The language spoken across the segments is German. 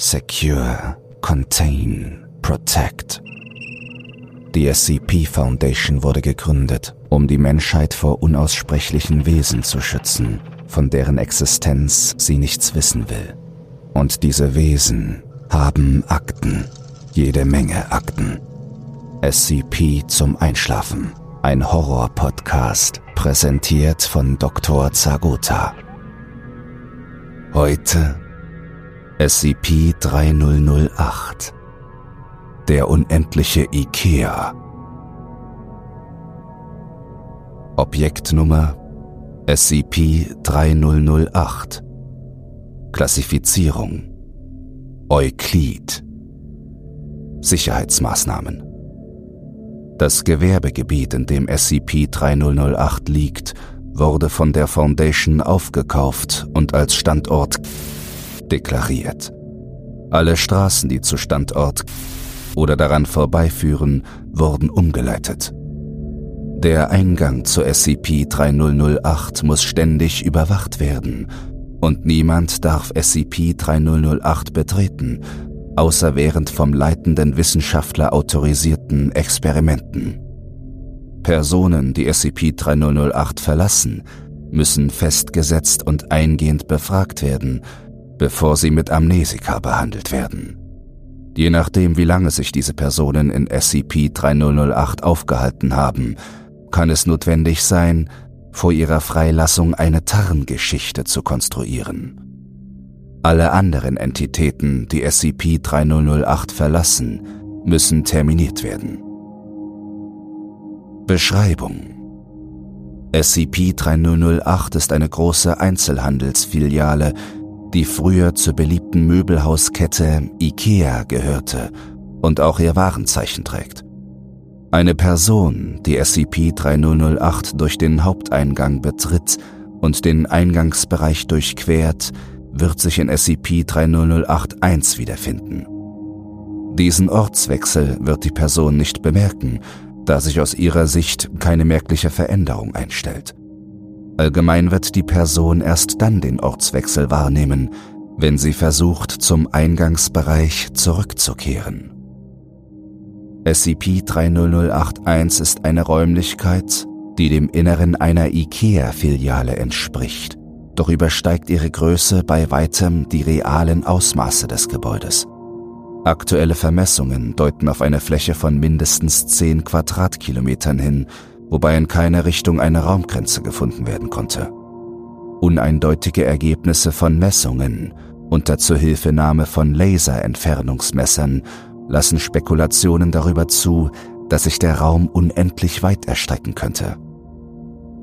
Secure, Contain, Protect. Die SCP Foundation wurde gegründet, um die Menschheit vor unaussprechlichen Wesen zu schützen, von deren Existenz sie nichts wissen will. Und diese Wesen haben Akten, jede Menge Akten. SCP zum Einschlafen, ein Horror-Podcast, präsentiert von Dr. Zagota. Heute SCP-3008 Der unendliche IKEA. Objektnummer SCP-3008 Klassifizierung. Euklid. Sicherheitsmaßnahmen. Das Gewerbegebiet, in dem SCP-3008 liegt, wurde von der Foundation aufgekauft und als Standort deklariert. Alle Straßen, die zu Standort oder daran vorbeiführen, wurden umgeleitet. Der Eingang zur SCP-3008 muss ständig überwacht werden und niemand darf SCP-3008 betreten, außer während vom leitenden Wissenschaftler autorisierten Experimenten. Personen, die SCP-3008 verlassen, müssen festgesetzt und eingehend befragt werden, bevor sie mit Amnesika behandelt werden. Je nachdem, wie lange sich diese Personen in SCP-3008 aufgehalten haben, kann es notwendig sein, vor ihrer Freilassung eine Tarngeschichte zu konstruieren. Alle anderen Entitäten, die SCP-3008 verlassen, müssen terminiert werden. Beschreibung SCP-3008 ist eine große Einzelhandelsfiliale, die früher zur beliebten Möbelhauskette IKEA gehörte und auch ihr Warenzeichen trägt. Eine Person, die SCP-3008 durch den Haupteingang betritt und den Eingangsbereich durchquert, wird sich in SCP-3008-1 wiederfinden. Diesen Ortswechsel wird die Person nicht bemerken, da sich aus ihrer Sicht keine merkliche Veränderung einstellt. Allgemein wird die Person erst dann den Ortswechsel wahrnehmen, wenn sie versucht, zum Eingangsbereich zurückzukehren. SCP-30081 ist eine Räumlichkeit, die dem Inneren einer IKEA-Filiale entspricht, doch übersteigt ihre Größe bei weitem die realen Ausmaße des Gebäudes. Aktuelle Vermessungen deuten auf eine Fläche von mindestens 10 Quadratkilometern hin, wobei in keiner Richtung eine Raumgrenze gefunden werden konnte. Uneindeutige Ergebnisse von Messungen unter Zuhilfenahme von Laserentfernungsmessern lassen Spekulationen darüber zu, dass sich der Raum unendlich weit erstrecken könnte.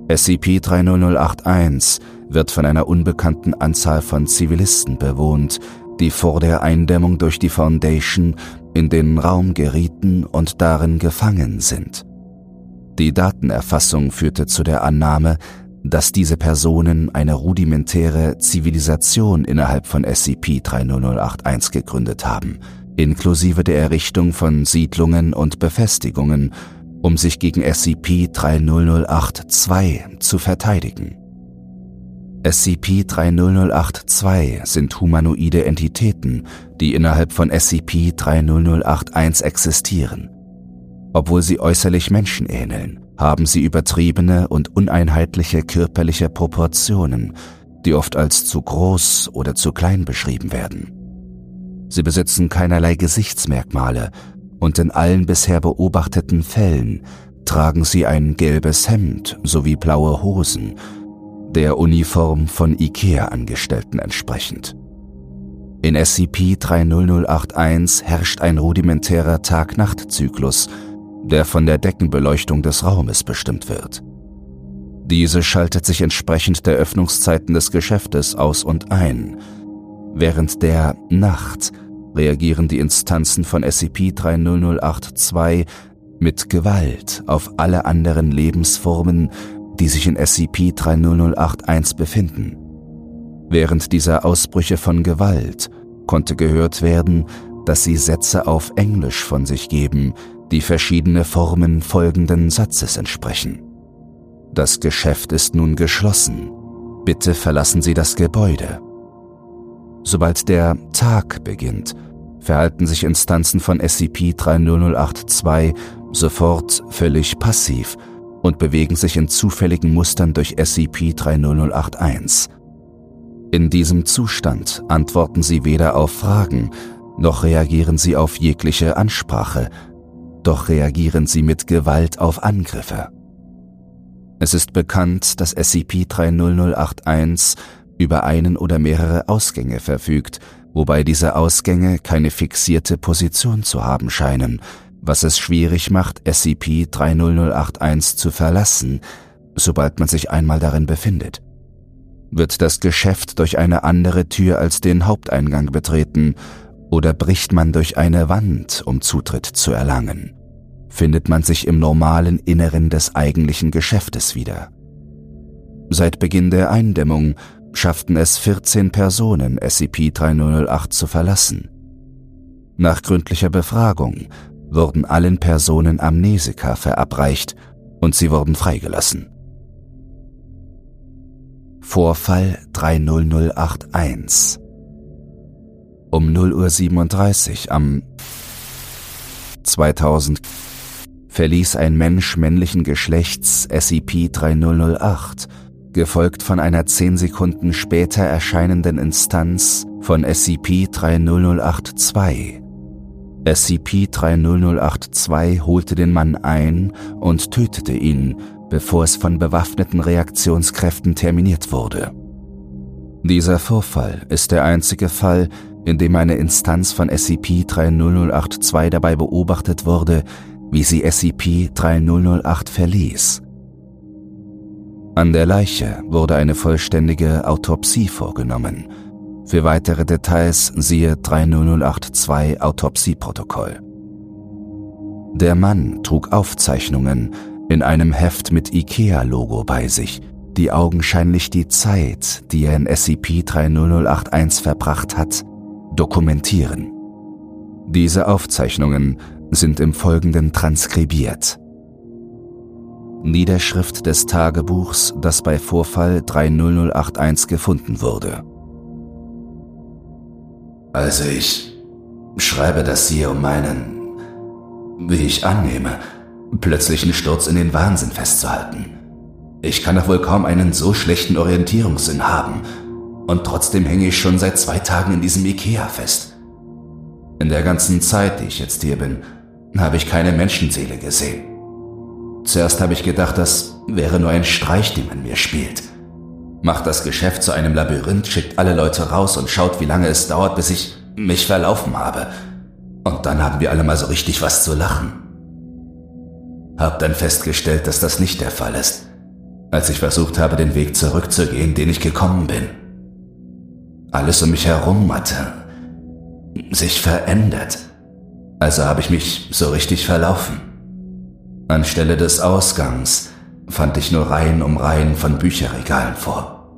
SCP-30081 wird von einer unbekannten Anzahl von Zivilisten bewohnt, die vor der Eindämmung durch die Foundation in den Raum gerieten und darin gefangen sind. Die Datenerfassung führte zu der Annahme, dass diese Personen eine rudimentäre Zivilisation innerhalb von SCP-30081 gegründet haben, inklusive der Errichtung von Siedlungen und Befestigungen, um sich gegen SCP-30082 zu verteidigen. SCP-30082 sind humanoide Entitäten, die innerhalb von SCP-30081 existieren. Obwohl sie äußerlich Menschen ähneln, haben sie übertriebene und uneinheitliche körperliche Proportionen, die oft als zu groß oder zu klein beschrieben werden. Sie besitzen keinerlei Gesichtsmerkmale und in allen bisher beobachteten Fällen tragen sie ein gelbes Hemd sowie blaue Hosen, der Uniform von IKEA-Angestellten entsprechend. In SCP-30081 herrscht ein rudimentärer Tag-Nacht-Zyklus, der von der Deckenbeleuchtung des Raumes bestimmt wird. Diese schaltet sich entsprechend der Öffnungszeiten des Geschäftes aus und ein. Während der Nacht reagieren die Instanzen von SCP-30082 mit Gewalt auf alle anderen Lebensformen, die sich in SCP-30081 befinden. Während dieser Ausbrüche von Gewalt konnte gehört werden, dass sie Sätze auf Englisch von sich geben, die verschiedene Formen folgenden Satzes entsprechen. Das Geschäft ist nun geschlossen. Bitte verlassen Sie das Gebäude. Sobald der Tag beginnt, verhalten sich Instanzen von SCP-30082 sofort völlig passiv und bewegen sich in zufälligen Mustern durch SCP-30081. In diesem Zustand antworten sie weder auf Fragen, noch reagieren sie auf jegliche Ansprache, doch reagieren sie mit Gewalt auf Angriffe. Es ist bekannt, dass SCP-30081 über einen oder mehrere Ausgänge verfügt, wobei diese Ausgänge keine fixierte Position zu haben scheinen, was es schwierig macht, SCP-30081 zu verlassen, sobald man sich einmal darin befindet. Wird das Geschäft durch eine andere Tür als den Haupteingang betreten oder bricht man durch eine Wand, um Zutritt zu erlangen? Findet man sich im normalen Inneren des eigentlichen Geschäftes wieder? Seit Beginn der Eindämmung schafften es 14 Personen, SCP-3008 zu verlassen. Nach gründlicher Befragung wurden allen Personen Amnesika verabreicht und sie wurden freigelassen. Vorfall 30081 Um 0.37 Uhr am 2000 verließ ein Mensch männlichen Geschlechts SCP-3008 gefolgt von einer zehn Sekunden später erscheinenden Instanz von SCP-30082. SCP-30082 holte den Mann ein und tötete ihn, bevor es von bewaffneten Reaktionskräften terminiert wurde. Dieser Vorfall ist der einzige Fall, in dem eine Instanz von SCP-30082 dabei beobachtet wurde, wie sie SCP-3008 verließ. An der Leiche wurde eine vollständige Autopsie vorgenommen. Für weitere Details siehe 30082 Autopsieprotokoll. Der Mann trug Aufzeichnungen in einem Heft mit IKEA-Logo bei sich, die augenscheinlich die Zeit, die er in SCP-30081 verbracht hat, dokumentieren. Diese Aufzeichnungen sind im Folgenden transkribiert. Niederschrift des Tagebuchs, das bei Vorfall 30081 gefunden wurde. Also ich schreibe das hier, um meinen, wie ich annehme, plötzlichen Sturz in den Wahnsinn festzuhalten. Ich kann doch wohl kaum einen so schlechten Orientierungssinn haben, und trotzdem hänge ich schon seit zwei Tagen in diesem Ikea fest. In der ganzen Zeit, die ich jetzt hier bin, habe ich keine Menschenseele gesehen. Zuerst habe ich gedacht, das wäre nur ein Streich, den man mir spielt. Macht das Geschäft zu einem Labyrinth, schickt alle Leute raus und schaut, wie lange es dauert, bis ich mich verlaufen habe. Und dann haben wir alle mal so richtig was zu lachen. Hab dann festgestellt, dass das nicht der Fall ist, als ich versucht habe, den Weg zurückzugehen, den ich gekommen bin. Alles um mich herum hatte sich verändert. Also habe ich mich so richtig verlaufen. Anstelle des Ausgangs fand ich nur Reihen um Reihen von Bücherregalen vor.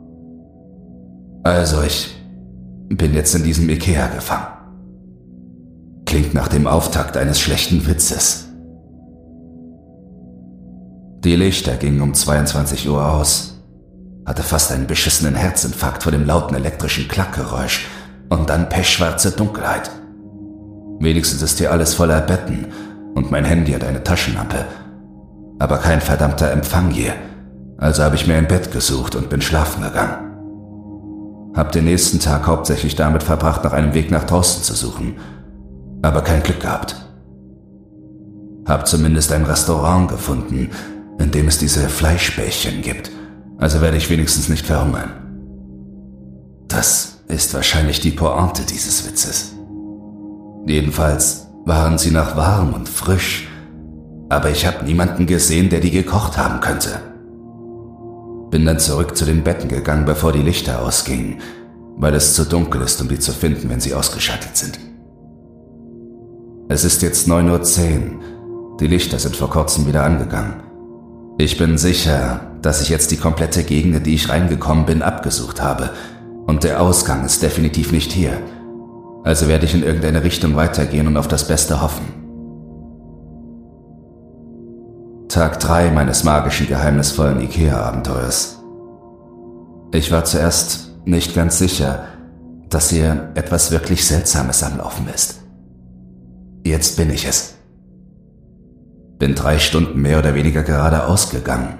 Also ich bin jetzt in diesem Ikea gefangen. Klingt nach dem Auftakt eines schlechten Witzes. Die Lichter gingen um 22 Uhr aus, hatte fast einen beschissenen Herzinfarkt vor dem lauten elektrischen Klackgeräusch und dann pechschwarze Dunkelheit. Wenigstens ist hier alles voller Betten und mein Handy hat eine Taschenlampe. Aber kein verdammter Empfang hier. Also habe ich mir ein Bett gesucht und bin schlafen gegangen. Hab den nächsten Tag hauptsächlich damit verbracht, nach einem Weg nach draußen zu suchen. Aber kein Glück gehabt. Hab zumindest ein Restaurant gefunden, in dem es diese Fleischbällchen gibt. Also werde ich wenigstens nicht verhungern. Das ist wahrscheinlich die Pointe dieses Witzes. Jedenfalls waren sie noch warm und frisch, aber ich habe niemanden gesehen, der die gekocht haben könnte. Bin dann zurück zu den Betten gegangen, bevor die Lichter ausgingen, weil es zu dunkel ist, um die zu finden, wenn sie ausgeschaltet sind. Es ist jetzt 9.10 Uhr. Die Lichter sind vor kurzem wieder angegangen. Ich bin sicher, dass ich jetzt die komplette Gegend, in die ich reingekommen bin, abgesucht habe. Und der Ausgang ist definitiv nicht hier also werde ich in irgendeine Richtung weitergehen und auf das Beste hoffen. Tag 3 meines magischen, geheimnisvollen IKEA-Abenteuers. Ich war zuerst nicht ganz sicher, dass hier etwas wirklich Seltsames am Laufen ist. Jetzt bin ich es. Bin drei Stunden mehr oder weniger geradeaus gegangen.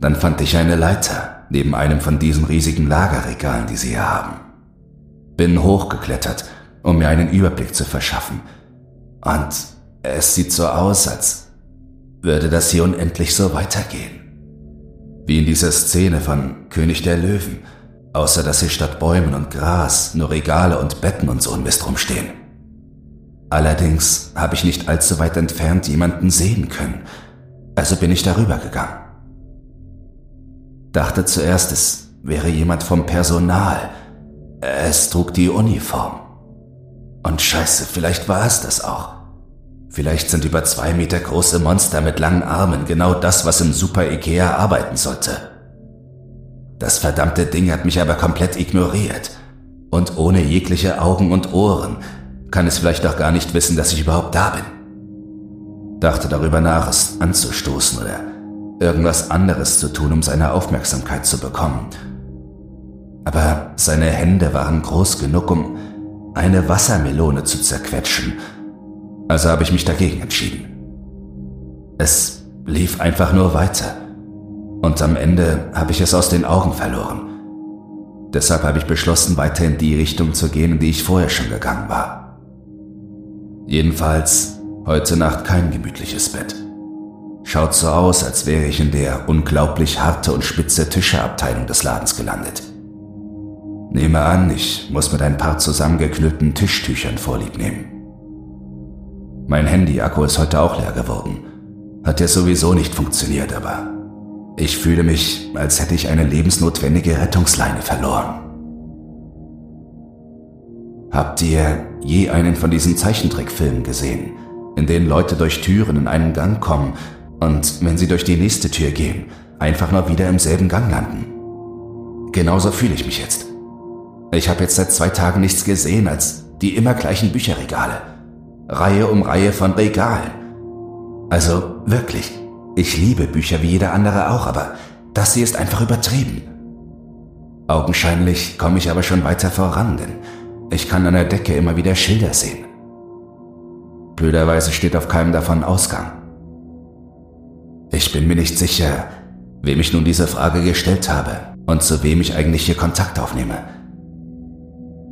Dann fand ich eine Leiter neben einem von diesen riesigen Lagerregalen, die sie hier haben. Bin hochgeklettert, um mir einen Überblick zu verschaffen. Und es sieht so aus, als würde das hier unendlich so weitergehen. Wie in dieser Szene von König der Löwen, außer dass hier statt Bäumen und Gras nur Regale und Betten und so ein Mist rumstehen. Allerdings habe ich nicht allzu weit entfernt jemanden sehen können, also bin ich darüber gegangen. Dachte zuerst, es wäre jemand vom Personal. Es trug die Uniform. Und scheiße, vielleicht war es das auch. Vielleicht sind über zwei Meter große Monster mit langen Armen genau das, was im Super Ikea arbeiten sollte. Das verdammte Ding hat mich aber komplett ignoriert. Und ohne jegliche Augen und Ohren kann es vielleicht auch gar nicht wissen, dass ich überhaupt da bin. Dachte darüber nach, es anzustoßen oder irgendwas anderes zu tun, um seine Aufmerksamkeit zu bekommen. Aber seine Hände waren groß genug, um eine Wassermelone zu zerquetschen also habe ich mich dagegen entschieden. Es lief einfach nur weiter. Und am Ende habe ich es aus den Augen verloren. Deshalb habe ich beschlossen, weiter in die Richtung zu gehen, in die ich vorher schon gegangen war. Jedenfalls heute Nacht kein gemütliches Bett. Schaut so aus, als wäre ich in der unglaublich harte und spitze Tischeabteilung des Ladens gelandet. Nehme an, ich muss mit ein paar zusammengeknüllten Tischtüchern vorlieb nehmen. Mein Handy-Akku ist heute auch leer geworden. Hat ja sowieso nicht funktioniert, aber ich fühle mich, als hätte ich eine lebensnotwendige Rettungsleine verloren. Habt ihr je einen von diesen Zeichentrickfilmen gesehen, in denen Leute durch Türen in einen Gang kommen und wenn sie durch die nächste Tür gehen, einfach nur wieder im selben Gang landen? Genauso fühle ich mich jetzt. Ich habe jetzt seit zwei Tagen nichts gesehen als die immer gleichen Bücherregale Reihe um Reihe von Regalen. Also wirklich, ich liebe Bücher wie jeder andere auch, aber das hier ist einfach übertrieben. Augenscheinlich komme ich aber schon weiter voran, denn ich kann an der Decke immer wieder Schilder sehen. Blöderweise steht auf keinem davon Ausgang. Ich bin mir nicht sicher, wem ich nun diese Frage gestellt habe und zu wem ich eigentlich hier Kontakt aufnehme.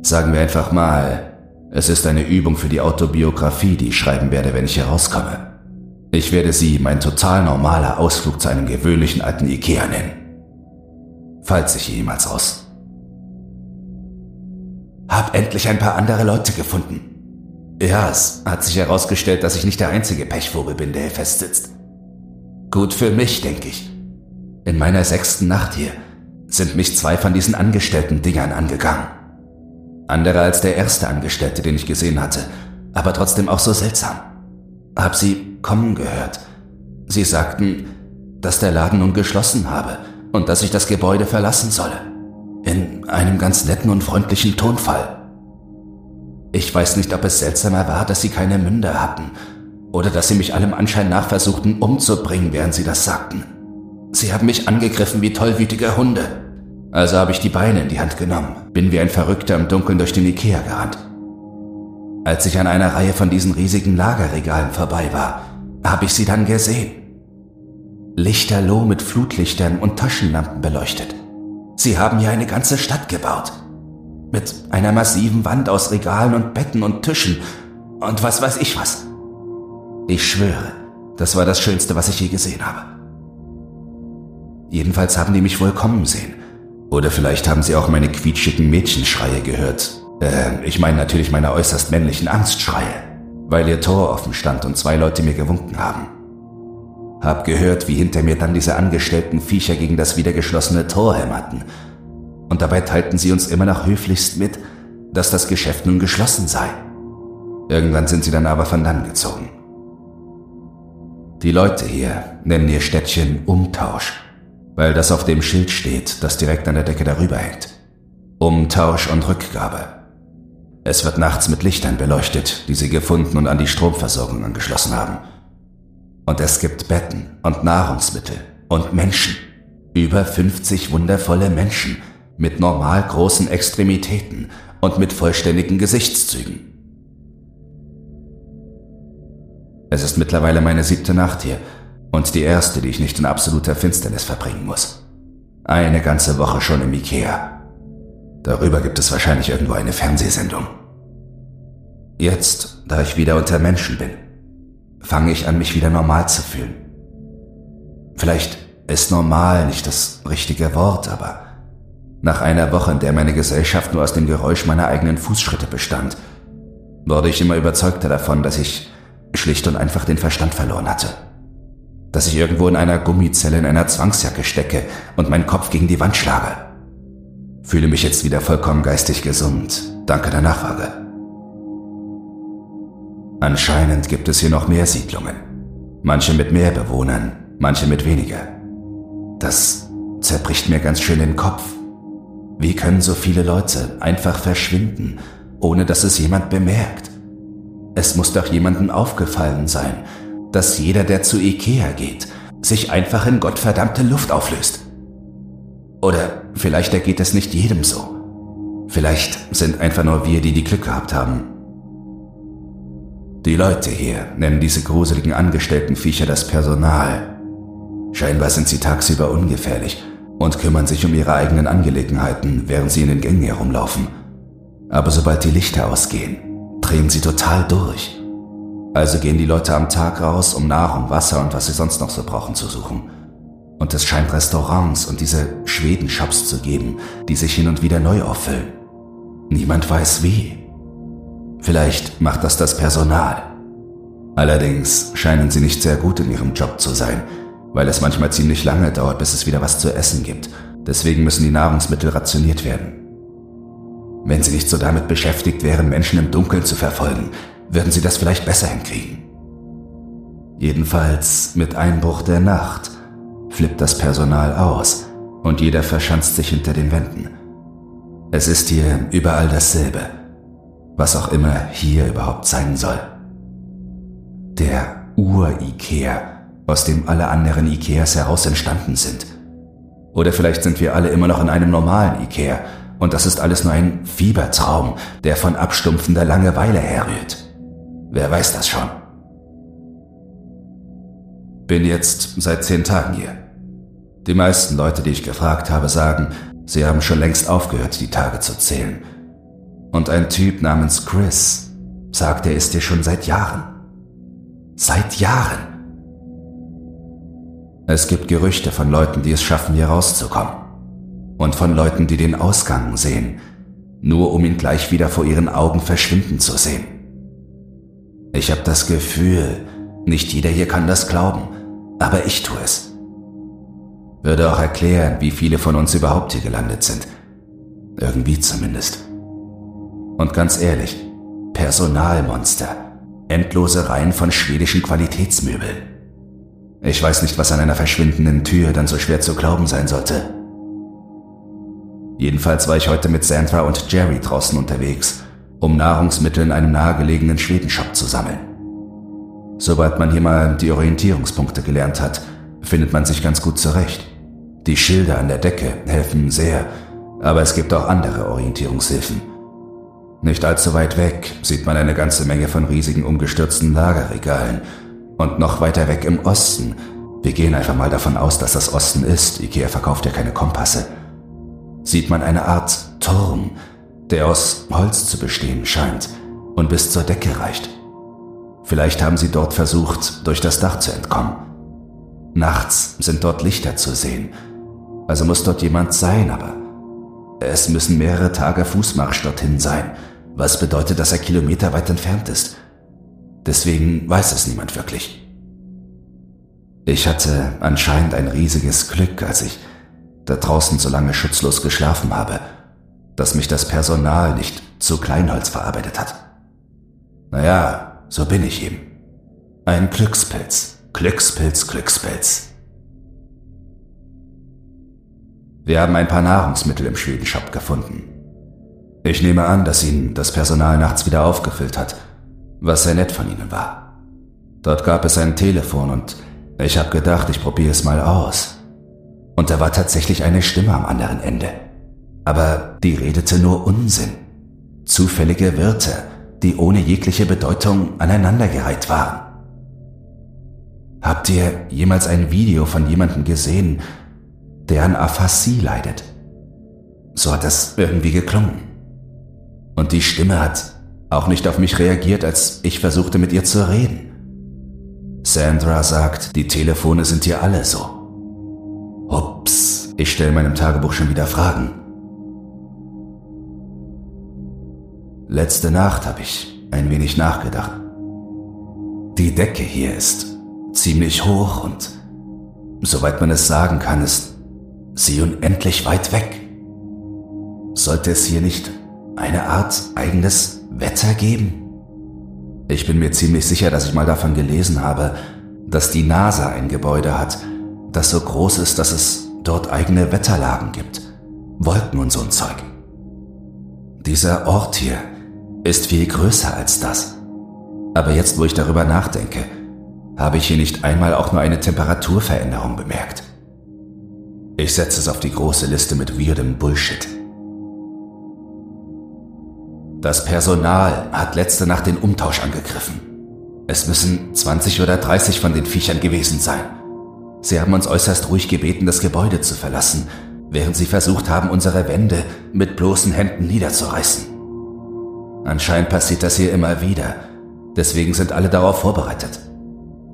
Sagen wir einfach mal, es ist eine Übung für die Autobiografie, die ich schreiben werde, wenn ich herauskomme. Ich werde sie mein total normaler Ausflug zu einem gewöhnlichen alten Ikea nennen. Falls ich jemals raus. Hab endlich ein paar andere Leute gefunden. Ja, es hat sich herausgestellt, dass ich nicht der einzige Pechvogel bin, der hier festsitzt. Gut für mich, denke ich. In meiner sechsten Nacht hier sind mich zwei von diesen angestellten Dingern angegangen. Andere als der erste Angestellte, den ich gesehen hatte, aber trotzdem auch so seltsam. Hab sie kommen gehört. Sie sagten, dass der Laden nun geschlossen habe und dass ich das Gebäude verlassen solle. In einem ganz netten und freundlichen Tonfall. Ich weiß nicht, ob es seltsamer war, dass sie keine Münder hatten oder dass sie mich allem Anschein nach versuchten umzubringen, während sie das sagten. Sie haben mich angegriffen wie tollwütige Hunde also habe ich die Beine in die Hand genommen, bin wie ein Verrückter im Dunkeln durch den Ikea gerannt. Als ich an einer Reihe von diesen riesigen Lagerregalen vorbei war, habe ich sie dann gesehen. Lichterloh mit Flutlichtern und Taschenlampen beleuchtet. Sie haben hier eine ganze Stadt gebaut. Mit einer massiven Wand aus Regalen und Betten und Tischen und was weiß ich was. Ich schwöre, das war das Schönste, was ich je gesehen habe. Jedenfalls haben die mich wohl kommen sehen oder vielleicht haben Sie auch meine quietschigen Mädchenschreie gehört. Äh, ich meine natürlich meine äußerst männlichen Angstschreie, weil Ihr Tor offen stand und zwei Leute mir gewunken haben. Hab gehört, wie hinter mir dann diese angestellten Viecher gegen das wieder geschlossene Tor hämmerten. Und dabei teilten sie uns immer noch höflichst mit, dass das Geschäft nun geschlossen sei. Irgendwann sind sie dann aber von dann gezogen. Die Leute hier nennen ihr Städtchen Umtausch weil das auf dem Schild steht, das direkt an der Decke darüber hängt. Umtausch und Rückgabe. Es wird nachts mit Lichtern beleuchtet, die sie gefunden und an die Stromversorgung angeschlossen haben. Und es gibt Betten und Nahrungsmittel und Menschen. Über 50 wundervolle Menschen mit normal großen Extremitäten und mit vollständigen Gesichtszügen. Es ist mittlerweile meine siebte Nacht hier und die erste, die ich nicht in absoluter Finsternis verbringen muss. Eine ganze Woche schon im Ikea. Darüber gibt es wahrscheinlich irgendwo eine Fernsehsendung. Jetzt, da ich wieder unter Menschen bin, fange ich an, mich wieder normal zu fühlen. Vielleicht ist normal nicht das richtige Wort, aber nach einer Woche, in der meine Gesellschaft nur aus dem Geräusch meiner eigenen Fußschritte bestand, wurde ich immer überzeugter davon, dass ich schlicht und einfach den Verstand verloren hatte. Dass ich irgendwo in einer Gummizelle in einer Zwangsjacke stecke und meinen Kopf gegen die Wand schlage. Fühle mich jetzt wieder vollkommen geistig gesund, danke der Nachfrage. Anscheinend gibt es hier noch mehr Siedlungen. Manche mit mehr Bewohnern, manche mit weniger. Das zerbricht mir ganz schön den Kopf. Wie können so viele Leute einfach verschwinden, ohne dass es jemand bemerkt? Es muss doch jemandem aufgefallen sein, dass jeder, der zu Ikea geht, sich einfach in gottverdammte Luft auflöst. Oder vielleicht ergeht es nicht jedem so. Vielleicht sind einfach nur wir, die die Glück gehabt haben. Die Leute hier nennen diese gruseligen Angestelltenviecher das Personal. Scheinbar sind sie tagsüber ungefährlich und kümmern sich um ihre eigenen Angelegenheiten, während sie in den Gängen herumlaufen. Aber sobald die Lichter ausgehen, drehen sie total durch. Also gehen die Leute am Tag raus, um Nahrung, Wasser und was sie sonst noch so brauchen zu suchen. Und es scheint Restaurants und diese Schwedenshops zu geben, die sich hin und wieder neu auffüllen. Niemand weiß wie. Vielleicht macht das das Personal. Allerdings scheinen sie nicht sehr gut in ihrem Job zu sein, weil es manchmal ziemlich lange dauert, bis es wieder was zu essen gibt. Deswegen müssen die Nahrungsmittel rationiert werden. Wenn sie nicht so damit beschäftigt wären, Menschen im Dunkeln zu verfolgen, würden sie das vielleicht besser hinkriegen. Jedenfalls mit Einbruch der Nacht flippt das Personal aus und jeder verschanzt sich hinter den Wänden. Es ist hier überall dasselbe, was auch immer hier überhaupt sein soll. Der Ur-Ikea aus dem alle anderen Ikeas heraus entstanden sind. Oder vielleicht sind wir alle immer noch in einem normalen Ikea und das ist alles nur ein Fiebertraum, der von abstumpfender Langeweile herrührt. Wer weiß das schon? Bin jetzt seit zehn Tagen hier. Die meisten Leute, die ich gefragt habe, sagen, sie haben schon längst aufgehört, die Tage zu zählen. Und ein Typ namens Chris sagt, er ist hier schon seit Jahren. Seit Jahren. Es gibt Gerüchte von Leuten, die es schaffen, hier rauszukommen. Und von Leuten, die den Ausgang sehen, nur um ihn gleich wieder vor ihren Augen verschwinden zu sehen. Ich habe das Gefühl, nicht jeder hier kann das glauben, aber ich tue es. Würde auch erklären, wie viele von uns überhaupt hier gelandet sind. Irgendwie zumindest. Und ganz ehrlich, Personalmonster, endlose Reihen von schwedischen Qualitätsmöbeln. Ich weiß nicht, was an einer verschwindenden Tür dann so schwer zu glauben sein sollte. Jedenfalls war ich heute mit Sandra und Jerry draußen unterwegs, um Nahrungsmittel in einem nahegelegenen Schwedenshop zu sammeln. Sobald man hier mal die Orientierungspunkte gelernt hat, findet man sich ganz gut zurecht. Die Schilder an der Decke helfen sehr, aber es gibt auch andere Orientierungshilfen. Nicht allzu weit weg sieht man eine ganze Menge von riesigen umgestürzten Lagerregalen und noch weiter weg im Osten, wir gehen einfach mal davon aus, dass das Osten ist, Ikea verkauft ja keine Kompasse, sieht man eine Art Turm, der aus Holz zu bestehen scheint und bis zur Decke reicht. Vielleicht haben sie dort versucht, durch das Dach zu entkommen. Nachts sind dort Lichter zu sehen, also muss dort jemand sein, aber es müssen mehrere Tage Fußmarsch dorthin sein, was bedeutet, dass er Kilometer weit entfernt ist. Deswegen weiß es niemand wirklich. Ich hatte anscheinend ein riesiges Glück, als ich da draußen so lange schutzlos geschlafen habe, dass mich das Personal nicht zu Kleinholz verarbeitet hat. Naja, so bin ich eben. Ein Glückspilz, Glückspilz, Glückspilz. Wir haben ein paar Nahrungsmittel im Schwedenshop gefunden. Ich nehme an, dass ihn das Personal nachts wieder aufgefüllt hat was sehr nett von ihnen war. Dort gab es ein Telefon und ich habe gedacht, ich probiere es mal aus. Und da war tatsächlich eine Stimme am anderen Ende. Aber die redete nur Unsinn. Zufällige Wirte, die ohne jegliche Bedeutung aneinandergereiht waren. Habt ihr jemals ein Video von jemandem gesehen, der an Aphasie leidet? So hat das irgendwie geklungen. Und die Stimme hat auch nicht auf mich reagiert, als ich versuchte mit ihr zu reden. Sandra sagt, die Telefone sind hier alle so. Ups, ich stelle meinem Tagebuch schon wieder Fragen. Letzte Nacht habe ich ein wenig nachgedacht. Die Decke hier ist ziemlich hoch und, soweit man es sagen kann, ist sie unendlich weit weg. Sollte es hier nicht eine Art eigenes Wetter geben? Ich bin mir ziemlich sicher, dass ich mal davon gelesen habe, dass die NASA ein Gebäude hat, das so groß ist, dass es dort eigene Wetterlagen gibt. Wolken und so ein Zeug. Dieser Ort hier ist viel größer als das. Aber jetzt, wo ich darüber nachdenke, habe ich hier nicht einmal auch nur eine Temperaturveränderung bemerkt. Ich setze es auf die große Liste mit weirdem Bullshit. Das Personal hat letzte Nacht den Umtausch angegriffen. Es müssen 20 oder 30 von den Viechern gewesen sein. Sie haben uns äußerst ruhig gebeten, das Gebäude zu verlassen, während sie versucht haben, unsere Wände mit bloßen Händen niederzureißen. Anscheinend passiert das hier immer wieder, deswegen sind alle darauf vorbereitet.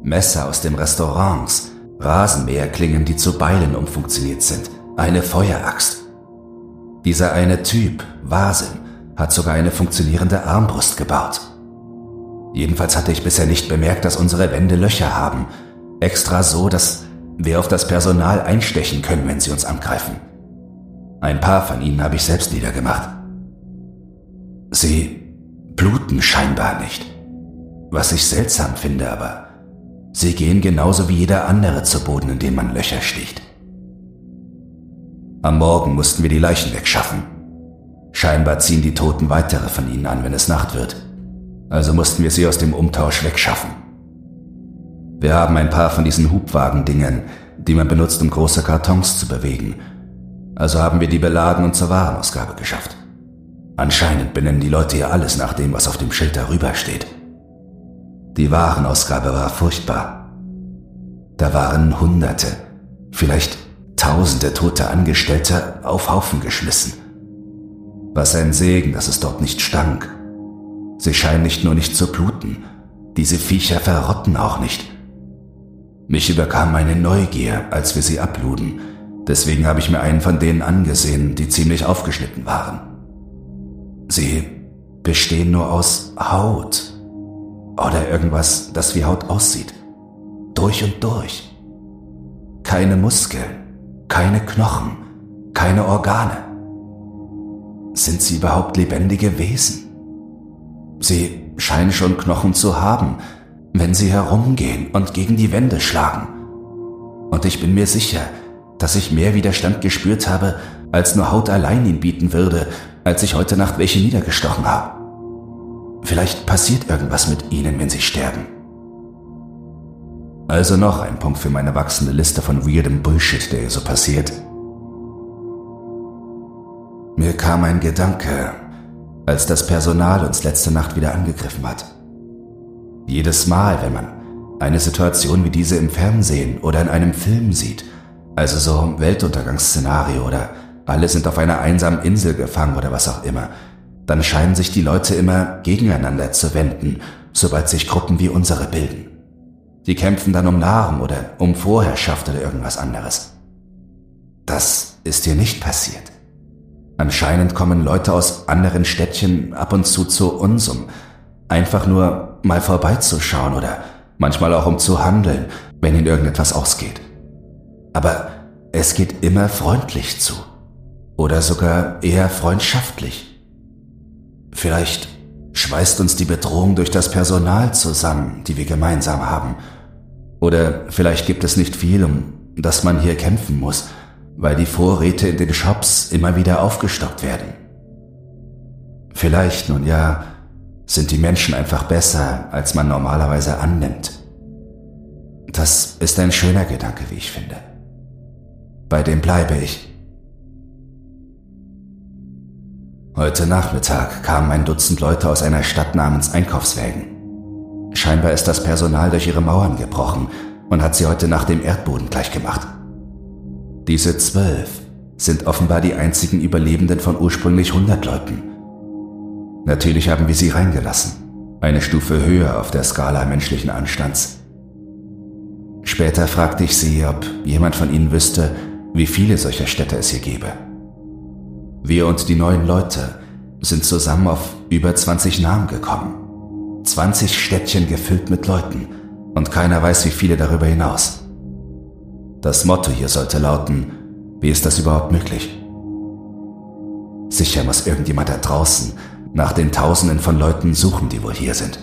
Messer aus dem Restaurants, Rasenmäherklingen, die zu Beilen umfunktioniert sind, eine Feueraxt. Dieser eine Typ, Vasim, hat sogar eine funktionierende Armbrust gebaut. Jedenfalls hatte ich bisher nicht bemerkt, dass unsere Wände Löcher haben, extra so, dass wir auf das Personal einstechen können, wenn sie uns angreifen. Ein paar von ihnen habe ich selbst niedergemacht. Sie bluten scheinbar nicht, was ich seltsam finde, aber sie gehen genauso wie jeder andere zu Boden, in dem man Löcher sticht. Am Morgen mussten wir die Leichen wegschaffen Scheinbar ziehen die Toten weitere von ihnen an, wenn es Nacht wird. Also mussten wir sie aus dem Umtausch wegschaffen. Wir haben ein paar von diesen Hubwagendingen, die man benutzt, um große Kartons zu bewegen. Also haben wir die beladen und zur Warenausgabe geschafft. Anscheinend benennen die Leute hier alles nach dem, was auf dem Schild darüber steht. Die Warenausgabe war furchtbar. Da waren Hunderte, vielleicht Tausende tote Angestellte auf Haufen geschmissen. Was ein Segen, dass es dort nicht stank. Sie scheinen nicht nur nicht zu bluten, diese Viecher verrotten auch nicht. Mich überkam eine Neugier, als wir sie abluden, deswegen habe ich mir einen von denen angesehen, die ziemlich aufgeschnitten waren. Sie bestehen nur aus Haut oder irgendwas, das wie Haut aussieht. Durch und durch. Keine Muskeln, keine Knochen, keine Organe. Sind sie überhaupt lebendige Wesen? Sie scheinen schon Knochen zu haben, wenn sie herumgehen und gegen die Wände schlagen. Und ich bin mir sicher, dass ich mehr Widerstand gespürt habe, als nur Haut allein ihn bieten würde, als ich heute Nacht welche niedergestochen habe. Vielleicht passiert irgendwas mit ihnen, wenn sie sterben. Also noch ein Punkt für meine wachsende Liste von weirdem Bullshit, der hier so passiert. Mir kam ein Gedanke, als das Personal uns letzte Nacht wieder angegriffen hat. Jedes Mal, wenn man eine Situation wie diese im Fernsehen oder in einem Film sieht, also so Weltuntergangsszenario oder alle sind auf einer einsamen Insel gefangen oder was auch immer, dann scheinen sich die Leute immer gegeneinander zu wenden, sobald sich Gruppen wie unsere bilden. Die kämpfen dann um Nahrung oder um Vorherrschaft oder irgendwas anderes. Das ist hier nicht passiert. Anscheinend kommen Leute aus anderen Städtchen ab und zu zu uns, um einfach nur mal vorbeizuschauen oder manchmal auch um zu handeln, wenn ihnen irgendetwas ausgeht. Aber es geht immer freundlich zu oder sogar eher freundschaftlich. Vielleicht schweißt uns die Bedrohung durch das Personal zusammen, die wir gemeinsam haben. Oder vielleicht gibt es nicht viel, um das man hier kämpfen muss weil die Vorräte in den Shops immer wieder aufgestockt werden. Vielleicht, nun ja, sind die Menschen einfach besser, als man normalerweise annimmt. Das ist ein schöner Gedanke, wie ich finde. Bei dem bleibe ich. Heute Nachmittag kamen ein Dutzend Leute aus einer Stadt namens Einkaufswägen. Scheinbar ist das Personal durch ihre Mauern gebrochen und hat sie heute nach dem Erdboden gleichgemacht. Diese zwölf sind offenbar die einzigen Überlebenden von ursprünglich 100 Leuten. Natürlich haben wir sie reingelassen, eine Stufe höher auf der Skala menschlichen Anstands. Später fragte ich sie, ob jemand von ihnen wüsste, wie viele solcher Städte es hier gäbe. Wir und die neuen Leute sind zusammen auf über 20 Namen gekommen. 20 Städtchen gefüllt mit Leuten und keiner weiß, wie viele darüber hinaus. Das Motto hier sollte lauten, wie ist das überhaupt möglich? Sicher muss irgendjemand da draußen nach den Tausenden von Leuten suchen, die wohl hier sind.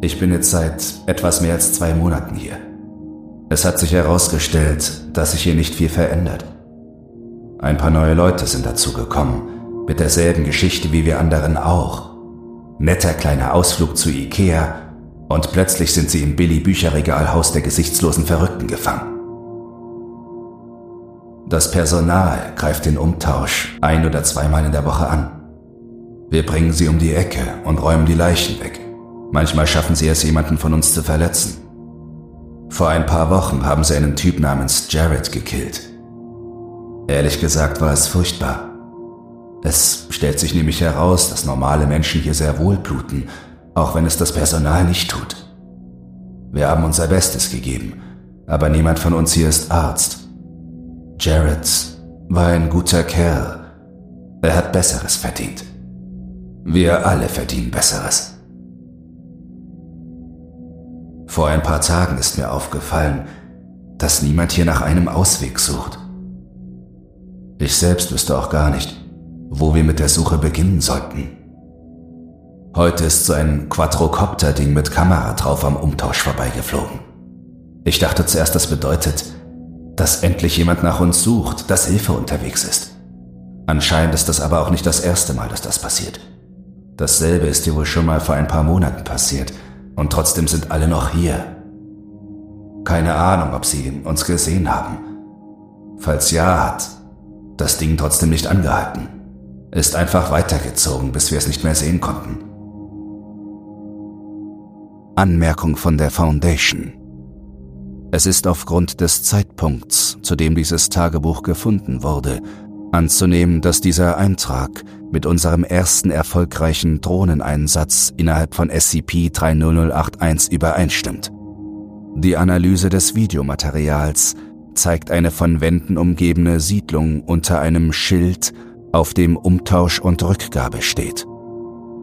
Ich bin jetzt seit etwas mehr als zwei Monaten hier. Es hat sich herausgestellt, dass sich hier nicht viel verändert. Ein paar neue Leute sind dazugekommen, mit derselben Geschichte wie wir anderen auch. Netter kleiner Ausflug zu Ikea und plötzlich sind sie im Billy-Bücherregalhaus der gesichtslosen Verrückten gefangen. Das Personal greift den Umtausch ein oder zweimal in der Woche an. Wir bringen sie um die Ecke und räumen die Leichen weg. Manchmal schaffen sie es, jemanden von uns zu verletzen. Vor ein paar Wochen haben sie einen Typ namens Jared gekillt. Ehrlich gesagt war es furchtbar. Es stellt sich nämlich heraus, dass normale Menschen hier sehr wohl bluten, auch wenn es das Personal nicht tut. Wir haben unser Bestes gegeben, aber niemand von uns hier ist Arzt. Jared war ein guter Kerl. Er hat Besseres verdient. Wir alle verdienen Besseres. Vor ein paar Tagen ist mir aufgefallen, dass niemand hier nach einem Ausweg sucht. Ich selbst wüsste auch gar nicht, wo wir mit der Suche beginnen sollten. Heute ist so ein Quadrocopter-Ding mit Kamera drauf am Umtausch vorbeigeflogen. Ich dachte zuerst, das bedeutet, dass endlich jemand nach uns sucht, dass Hilfe unterwegs ist. Anscheinend ist das aber auch nicht das erste Mal, dass das passiert. Dasselbe ist hier wohl schon mal vor ein paar Monaten passiert, und trotzdem sind alle noch hier. Keine Ahnung, ob sie uns gesehen haben. Falls ja, hat das Ding trotzdem nicht angehalten. Ist einfach weitergezogen, bis wir es nicht mehr sehen konnten. Anmerkung von der Foundation. Es ist aufgrund des Zeitpunkts, zu dem dieses Tagebuch gefunden wurde, anzunehmen, dass dieser Eintrag mit unserem ersten erfolgreichen Drohneneinsatz innerhalb von SCP-30081 übereinstimmt. Die Analyse des Videomaterials zeigt eine von Wänden umgebene Siedlung unter einem Schild, auf dem Umtausch und Rückgabe steht.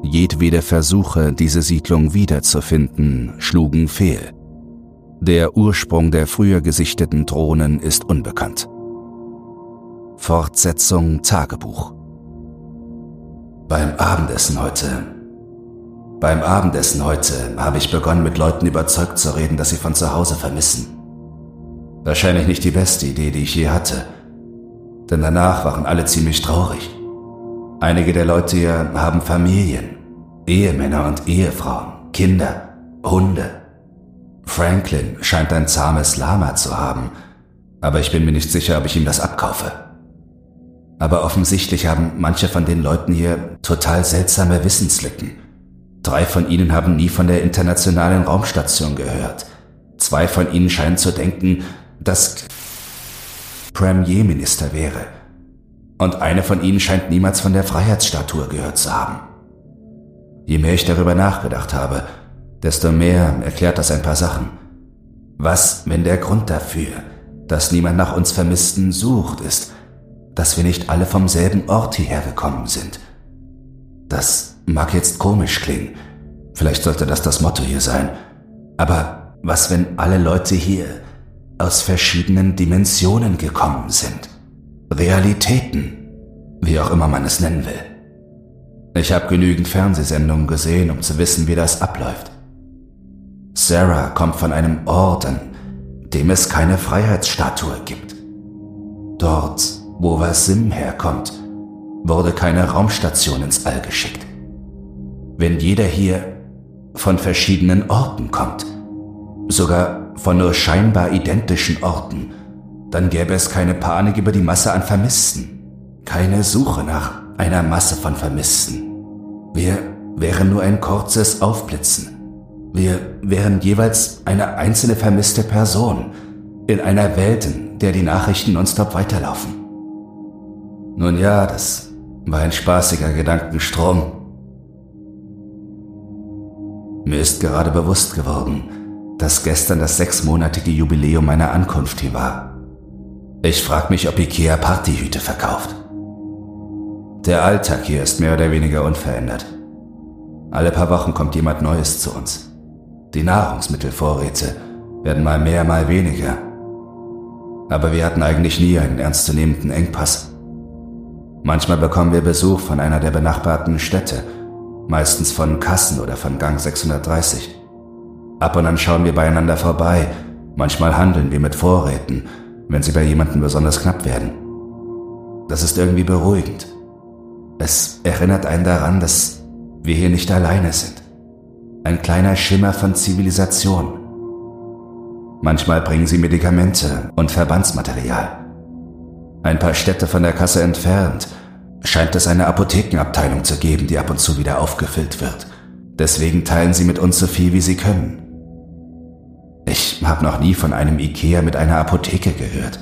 Jedwede Versuche, diese Siedlung wiederzufinden, schlugen fehl. Der Ursprung der früher gesichteten Drohnen ist unbekannt. Fortsetzung Tagebuch Beim Abendessen heute. Beim Abendessen heute habe ich begonnen, mit Leuten überzeugt zu reden, dass sie von zu Hause vermissen. Wahrscheinlich nicht die beste Idee, die ich je hatte. Denn danach waren alle ziemlich traurig. Einige der Leute hier haben Familien, Ehemänner und Ehefrauen, Kinder, Hunde. Franklin scheint ein zahmes Lama zu haben, aber ich bin mir nicht sicher, ob ich ihm das abkaufe aber offensichtlich haben manche von den Leuten hier total seltsame Wissenslücken. Drei von ihnen haben nie von der internationalen Raumstation gehört. Zwei von ihnen scheinen zu denken, dass Premierminister wäre. Und eine von ihnen scheint niemals von der Freiheitsstatue gehört zu haben. Je mehr ich darüber nachgedacht habe, desto mehr erklärt das ein paar Sachen. Was, wenn der Grund dafür, dass niemand nach uns Vermissten sucht, ist, dass wir nicht alle vom selben Ort hierher gekommen sind. Das mag jetzt komisch klingen, vielleicht sollte das das Motto hier sein, aber was, wenn alle Leute hier aus verschiedenen Dimensionen gekommen sind? Realitäten, wie auch immer man es nennen will. Ich habe genügend Fernsehsendungen gesehen, um zu wissen, wie das abläuft. Sarah kommt von einem Ort, an dem es keine Freiheitsstatue gibt. Dort wo Wasim herkommt, wurde keine Raumstation ins All geschickt. Wenn jeder hier von verschiedenen Orten kommt, sogar von nur scheinbar identischen Orten, dann gäbe es keine Panik über die Masse an Vermissten. Keine Suche nach einer Masse von Vermissten. Wir wären nur ein kurzes Aufblitzen. Wir wären jeweils eine einzelne vermisste Person in einer Welt, in der die Nachrichten nonstop weiterlaufen. Nun ja, das war ein spaßiger Gedankenstrom. Mir ist gerade bewusst geworden, dass gestern das sechsmonatige Jubiläum meiner Ankunft hier war. Ich frage mich, ob Ikea Partyhüte verkauft. Der Alltag hier ist mehr oder weniger unverändert. Alle paar Wochen kommt jemand Neues zu uns. Die Nahrungsmittelvorräte werden mal mehr, mal weniger. Aber wir hatten eigentlich nie einen ernstzunehmenden Engpass. Manchmal bekommen wir Besuch von einer der benachbarten Städte, meistens von Kassen oder von Gang 630. Ab und an schauen wir beieinander vorbei, manchmal handeln wir mit Vorräten, wenn sie bei jemandem besonders knapp werden. Das ist irgendwie beruhigend. Es erinnert einen daran, dass wir hier nicht alleine sind. Ein kleiner Schimmer von Zivilisation. Manchmal bringen sie Medikamente und Verbandsmaterial. Ein paar Städte von der Kasse entfernt scheint es eine Apothekenabteilung zu geben, die ab und zu wieder aufgefüllt wird. Deswegen teilen sie mit uns so viel, wie sie können. Ich habe noch nie von einem Ikea mit einer Apotheke gehört.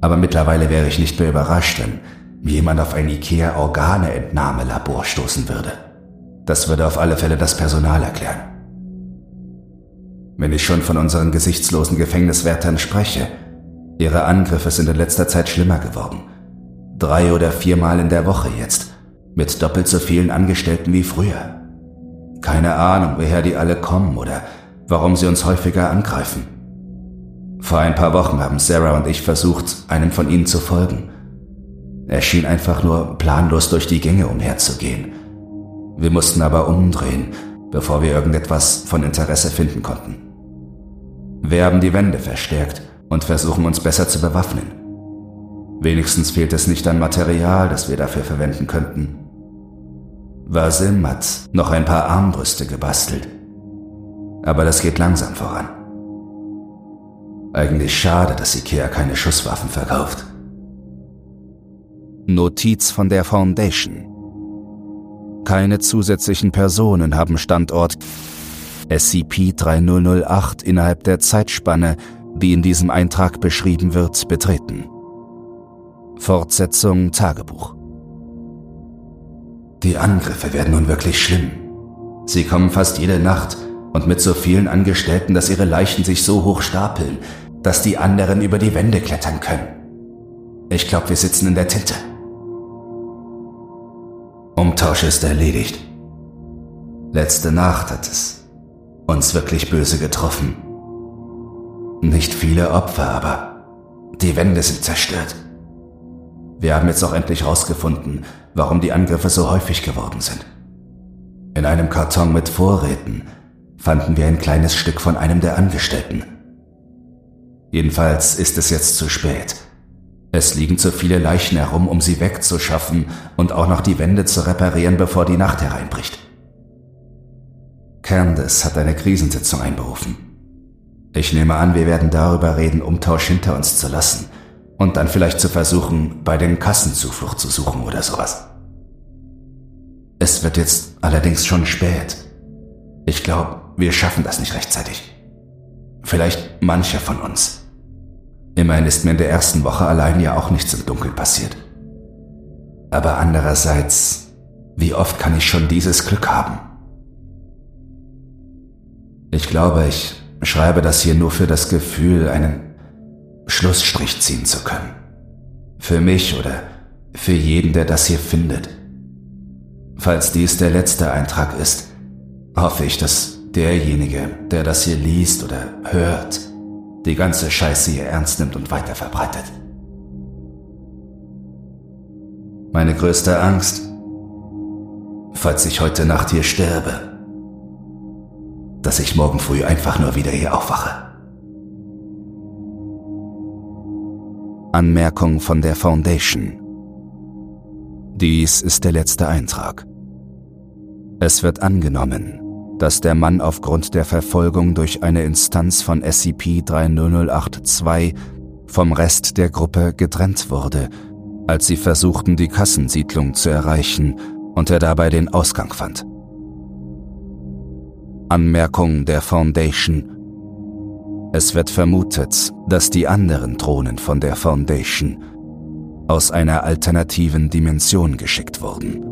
Aber mittlerweile wäre ich nicht mehr überrascht, wenn jemand auf ein Ikea-Organe-Entnahmelabor stoßen würde. Das würde auf alle Fälle das Personal erklären. Wenn ich schon von unseren gesichtslosen Gefängniswärtern spreche, ihre Angriffe sind in letzter Zeit schlimmer geworden. Drei oder viermal in der Woche jetzt, mit doppelt so vielen Angestellten wie früher. Keine Ahnung, woher die alle kommen oder warum sie uns häufiger angreifen. Vor ein paar Wochen haben Sarah und ich versucht, einem von ihnen zu folgen. Er schien einfach nur planlos durch die Gänge umherzugehen. Wir mussten aber umdrehen, bevor wir irgendetwas von Interesse finden konnten. Wir haben die Wände verstärkt und versuchen uns besser zu bewaffnen. Wenigstens fehlt es nicht an Material, das wir dafür verwenden könnten. Vasim hat noch ein paar Armbrüste gebastelt. Aber das geht langsam voran. Eigentlich schade, dass Ikea keine Schusswaffen verkauft. Notiz von der Foundation. Keine zusätzlichen Personen haben Standort SCP-3008 innerhalb der Zeitspanne, die in diesem Eintrag beschrieben wird, betreten. Fortsetzung Tagebuch. Die Angriffe werden nun wirklich schlimm. Sie kommen fast jede Nacht und mit so vielen Angestellten, dass ihre Leichen sich so hoch stapeln, dass die anderen über die Wände klettern können. Ich glaube, wir sitzen in der Tinte. Umtausch ist erledigt. Letzte Nacht hat es uns wirklich böse getroffen. Nicht viele Opfer, aber die Wände sind zerstört. Wir haben jetzt auch endlich herausgefunden, warum die Angriffe so häufig geworden sind. In einem Karton mit Vorräten fanden wir ein kleines Stück von einem der Angestellten. Jedenfalls ist es jetzt zu spät. Es liegen zu viele Leichen herum, um sie wegzuschaffen und auch noch die Wände zu reparieren, bevor die Nacht hereinbricht. Candace hat eine Krisensitzung einberufen. Ich nehme an, wir werden darüber reden, Umtausch hinter uns zu lassen und dann vielleicht zu versuchen, bei den Kassen Zuflucht zu suchen oder sowas. Es wird jetzt allerdings schon spät. Ich glaube, wir schaffen das nicht rechtzeitig. Vielleicht manche von uns. Immerhin ist mir in der ersten Woche allein ja auch nichts im Dunkeln passiert. Aber andererseits, wie oft kann ich schon dieses Glück haben? Ich glaube, ich schreibe das hier nur für das Gefühl, einen Schlussstrich ziehen zu können. Für mich oder für jeden, der das hier findet. Falls dies der letzte Eintrag ist, hoffe ich, dass derjenige, der das hier liest oder hört, die ganze Scheiße hier ernst nimmt und weiter verbreitet. Meine größte Angst, falls ich heute Nacht hier sterbe, dass ich morgen früh einfach nur wieder hier aufwache. Anmerkung von der Foundation. Dies ist der letzte Eintrag. Es wird angenommen, dass der Mann aufgrund der Verfolgung durch eine Instanz von SCP-30082 vom Rest der Gruppe getrennt wurde, als sie versuchten, die Kassensiedlung zu erreichen und er dabei den Ausgang fand. Anmerkung der Foundation Es wird vermutet, dass die anderen Drohnen von der Foundation aus einer alternativen Dimension geschickt wurden.